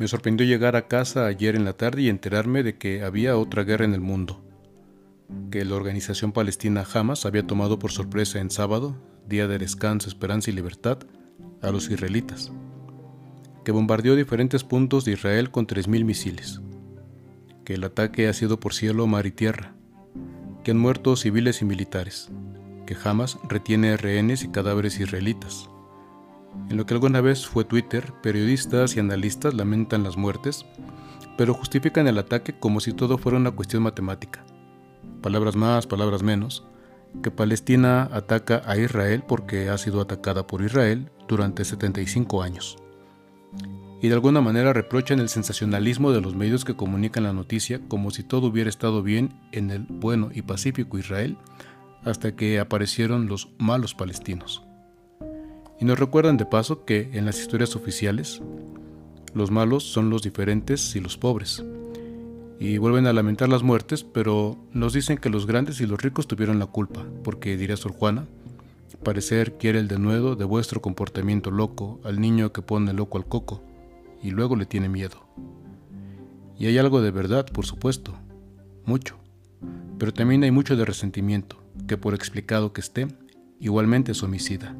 Me sorprendió llegar a casa ayer en la tarde y enterarme de que había otra guerra en el mundo, que la organización palestina Hamas había tomado por sorpresa en sábado, día de descanso, esperanza y libertad, a los israelitas, que bombardeó diferentes puntos de Israel con 3.000 misiles, que el ataque ha sido por cielo, mar y tierra, que han muerto civiles y militares, que Hamas retiene rehenes y cadáveres israelitas. En lo que alguna vez fue Twitter, periodistas y analistas lamentan las muertes, pero justifican el ataque como si todo fuera una cuestión matemática. Palabras más, palabras menos, que Palestina ataca a Israel porque ha sido atacada por Israel durante 75 años. Y de alguna manera reprochan el sensacionalismo de los medios que comunican la noticia como si todo hubiera estado bien en el bueno y pacífico Israel hasta que aparecieron los malos palestinos. Y nos recuerdan de paso que en las historias oficiales, los malos son los diferentes y los pobres. Y vuelven a lamentar las muertes, pero nos dicen que los grandes y los ricos tuvieron la culpa, porque dirá Sor Juana, parecer quiere el denuedo de vuestro comportamiento loco al niño que pone loco al coco, y luego le tiene miedo. Y hay algo de verdad, por supuesto, mucho, pero también hay mucho de resentimiento, que por explicado que esté, igualmente es homicida.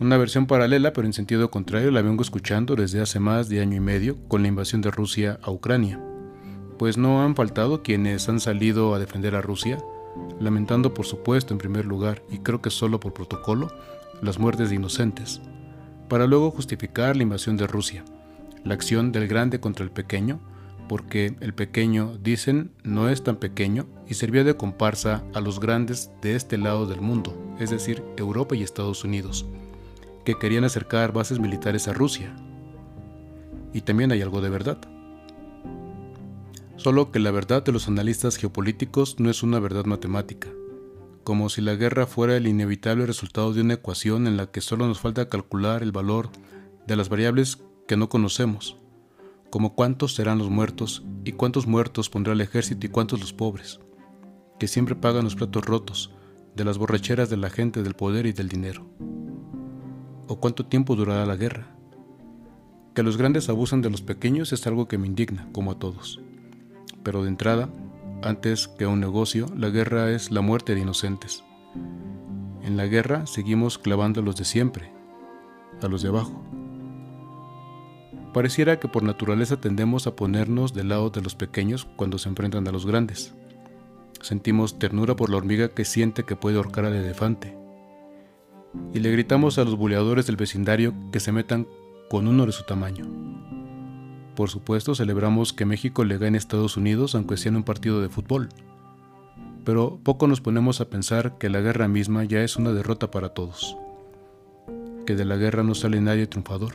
Una versión paralela, pero en sentido contrario, la vengo escuchando desde hace más de año y medio con la invasión de Rusia a Ucrania, pues no han faltado quienes han salido a defender a Rusia, lamentando por supuesto en primer lugar, y creo que solo por protocolo, las muertes de inocentes, para luego justificar la invasión de Rusia, la acción del grande contra el pequeño, porque el pequeño, dicen, no es tan pequeño y sirvió de comparsa a los grandes de este lado del mundo, es decir, Europa y Estados Unidos, que querían acercar bases militares a Rusia. Y también hay algo de verdad. Solo que la verdad de los analistas geopolíticos no es una verdad matemática, como si la guerra fuera el inevitable resultado de una ecuación en la que solo nos falta calcular el valor de las variables que no conocemos como cuántos serán los muertos y cuántos muertos pondrá el ejército y cuántos los pobres, que siempre pagan los platos rotos de las borracheras de la gente del poder y del dinero. O cuánto tiempo durará la guerra. Que los grandes abusan de los pequeños es algo que me indigna, como a todos. Pero de entrada, antes que un negocio, la guerra es la muerte de inocentes. En la guerra seguimos clavando a los de siempre, a los de abajo. Pareciera que por naturaleza tendemos a ponernos del lado de los pequeños cuando se enfrentan a los grandes. Sentimos ternura por la hormiga que siente que puede ahorcar al elefante. Y le gritamos a los buleadores del vecindario que se metan con uno de su tamaño. Por supuesto, celebramos que México le gane a Estados Unidos aunque sea en un partido de fútbol. Pero poco nos ponemos a pensar que la guerra misma ya es una derrota para todos. Que de la guerra no sale nadie triunfador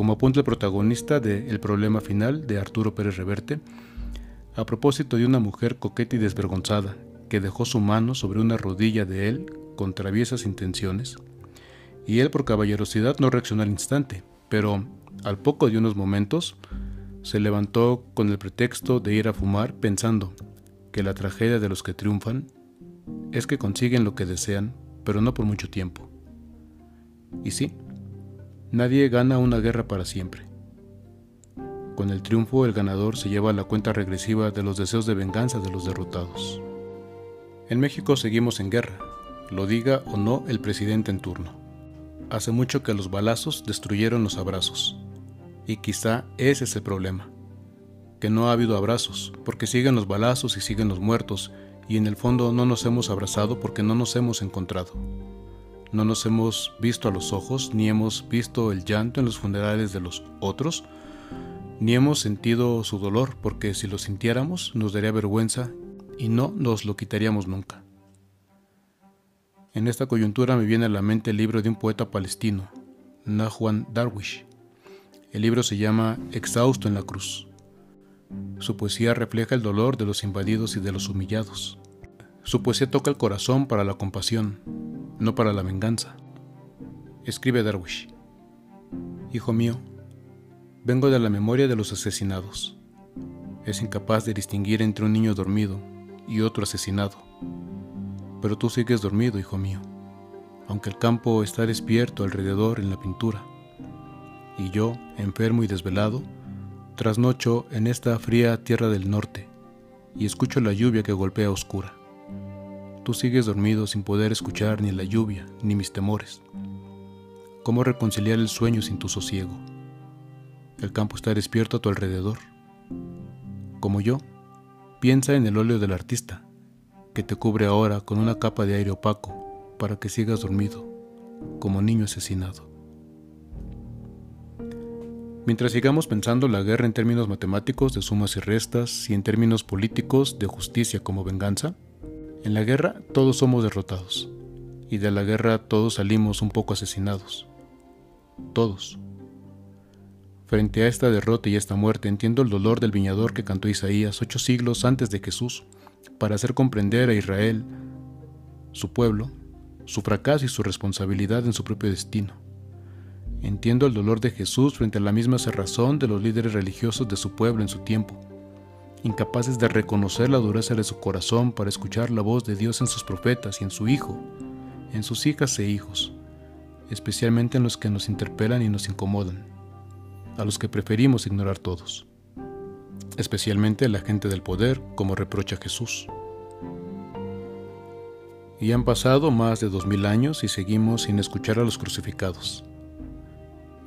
como apunta el protagonista de El problema final de Arturo Pérez Reverte, a propósito de una mujer coqueta y desvergonzada que dejó su mano sobre una rodilla de él con traviesas intenciones, y él por caballerosidad no reaccionó al instante, pero al poco de unos momentos se levantó con el pretexto de ir a fumar pensando que la tragedia de los que triunfan es que consiguen lo que desean, pero no por mucho tiempo. Y sí, Nadie gana una guerra para siempre. Con el triunfo el ganador se lleva la cuenta regresiva de los deseos de venganza de los derrotados. En México seguimos en guerra, lo diga o no el presidente en turno. Hace mucho que los balazos destruyeron los abrazos. Y quizá ese es el problema. Que no ha habido abrazos, porque siguen los balazos y siguen los muertos, y en el fondo no nos hemos abrazado porque no nos hemos encontrado. No nos hemos visto a los ojos, ni hemos visto el llanto en los funerales de los otros, ni hemos sentido su dolor, porque si lo sintiéramos nos daría vergüenza y no nos lo quitaríamos nunca. En esta coyuntura me viene a la mente el libro de un poeta palestino, Nahuan Darwish. El libro se llama Exhausto en la cruz. Su poesía refleja el dolor de los invadidos y de los humillados. Su poesía toca el corazón para la compasión, no para la venganza. Escribe Darwish. Hijo mío, vengo de la memoria de los asesinados. Es incapaz de distinguir entre un niño dormido y otro asesinado. Pero tú sigues dormido, hijo mío, aunque el campo está despierto alrededor en la pintura. y yo, enfermo y desvelado, trasnocho en esta fría tierra del norte y escucho la lluvia que golpea oscura. Tú sigues dormido sin poder escuchar ni la lluvia ni mis temores. ¿Cómo reconciliar el sueño sin tu sosiego? El campo está despierto a tu alrededor. Como yo, piensa en el óleo del artista, que te cubre ahora con una capa de aire opaco para que sigas dormido, como niño asesinado. Mientras sigamos pensando la guerra en términos matemáticos de sumas y restas y en términos políticos de justicia como venganza, en la guerra todos somos derrotados y de la guerra todos salimos un poco asesinados. Todos. Frente a esta derrota y esta muerte entiendo el dolor del viñador que cantó Isaías ocho siglos antes de Jesús para hacer comprender a Israel, su pueblo, su fracaso y su responsabilidad en su propio destino. Entiendo el dolor de Jesús frente a la misma cerrazón de los líderes religiosos de su pueblo en su tiempo, incapaces de reconocer la dureza de su corazón para escuchar la voz de Dios en sus profetas y en su Hijo, en sus hijas e hijos, especialmente en los que nos interpelan y nos incomodan a los que preferimos ignorar todos, especialmente la gente del poder, como reprocha Jesús. Y han pasado más de dos mil años y seguimos sin escuchar a los crucificados.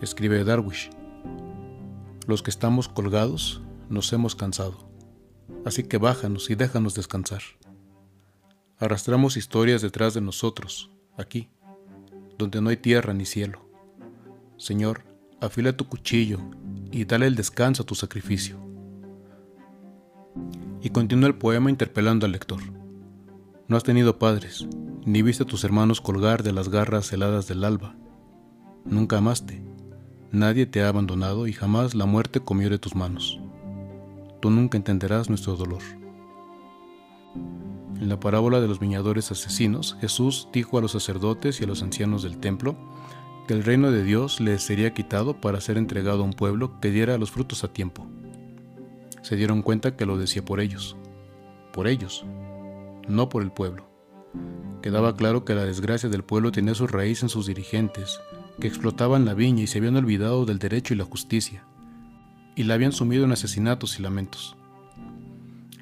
Escribe Darwish, los que estamos colgados nos hemos cansado, así que bájanos y déjanos descansar. Arrastramos historias detrás de nosotros, aquí, donde no hay tierra ni cielo. Señor, afila tu cuchillo y dale el descanso a tu sacrificio. Y continúa el poema interpelando al lector. No has tenido padres, ni viste a tus hermanos colgar de las garras heladas del alba. Nunca amaste, nadie te ha abandonado y jamás la muerte comió de tus manos. Tú nunca entenderás nuestro dolor. En la parábola de los viñadores asesinos, Jesús dijo a los sacerdotes y a los ancianos del templo que el reino de Dios les sería quitado para ser entregado a un pueblo que diera los frutos a tiempo. Se dieron cuenta que lo decía por ellos, por ellos, no por el pueblo. Quedaba claro que la desgracia del pueblo tenía su raíz en sus dirigentes, que explotaban la viña y se habían olvidado del derecho y la justicia, y la habían sumido en asesinatos y lamentos.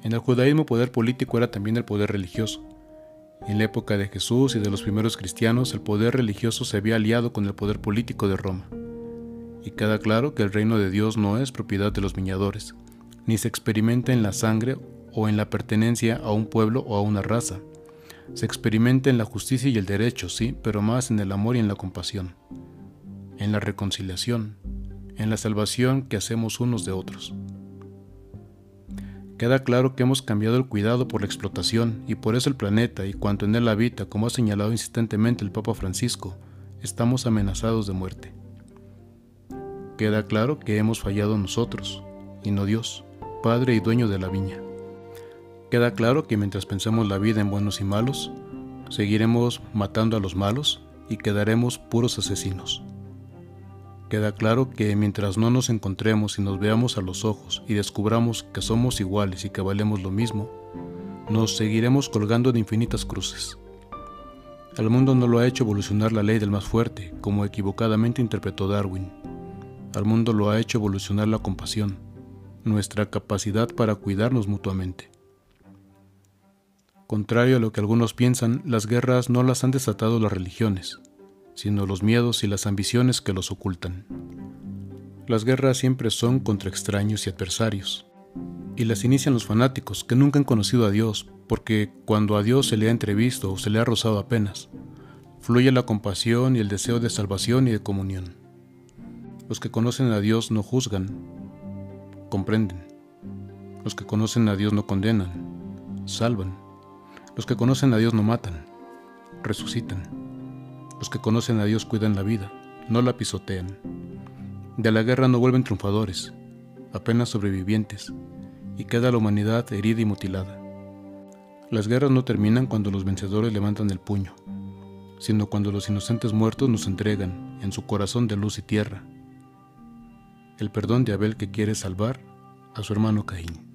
En el judaísmo poder político era también el poder religioso, en la época de Jesús y de los primeros cristianos, el poder religioso se había aliado con el poder político de Roma. Y queda claro que el reino de Dios no es propiedad de los viñadores, ni se experimenta en la sangre o en la pertenencia a un pueblo o a una raza. Se experimenta en la justicia y el derecho, sí, pero más en el amor y en la compasión, en la reconciliación, en la salvación que hacemos unos de otros. Queda claro que hemos cambiado el cuidado por la explotación y por eso el planeta y cuanto en él habita, como ha señalado insistentemente el Papa Francisco, estamos amenazados de muerte. Queda claro que hemos fallado nosotros, y no Dios, Padre y dueño de la viña. Queda claro que mientras pensemos la vida en buenos y malos, seguiremos matando a los malos y quedaremos puros asesinos. Queda claro que mientras no nos encontremos y nos veamos a los ojos y descubramos que somos iguales y que valemos lo mismo, nos seguiremos colgando de infinitas cruces. Al mundo no lo ha hecho evolucionar la ley del más fuerte, como equivocadamente interpretó Darwin. Al mundo lo ha hecho evolucionar la compasión, nuestra capacidad para cuidarnos mutuamente. Contrario a lo que algunos piensan, las guerras no las han desatado las religiones, sino los miedos y las ambiciones que los ocultan. Las guerras siempre son contra extraños y adversarios, y las inician los fanáticos que nunca han conocido a Dios, porque cuando a Dios se le ha entrevisto o se le ha rozado apenas, fluye la compasión y el deseo de salvación y de comunión. Los que conocen a Dios no juzgan, comprenden. Los que conocen a Dios no condenan, salvan. Los que conocen a Dios no matan, resucitan. Los que conocen a Dios cuidan la vida, no la pisotean. De la guerra no vuelven triunfadores, apenas sobrevivientes, y queda la humanidad herida y mutilada. Las guerras no terminan cuando los vencedores levantan el puño, sino cuando los inocentes muertos nos entregan, en su corazón de luz y tierra, el perdón de Abel que quiere salvar a su hermano Caín.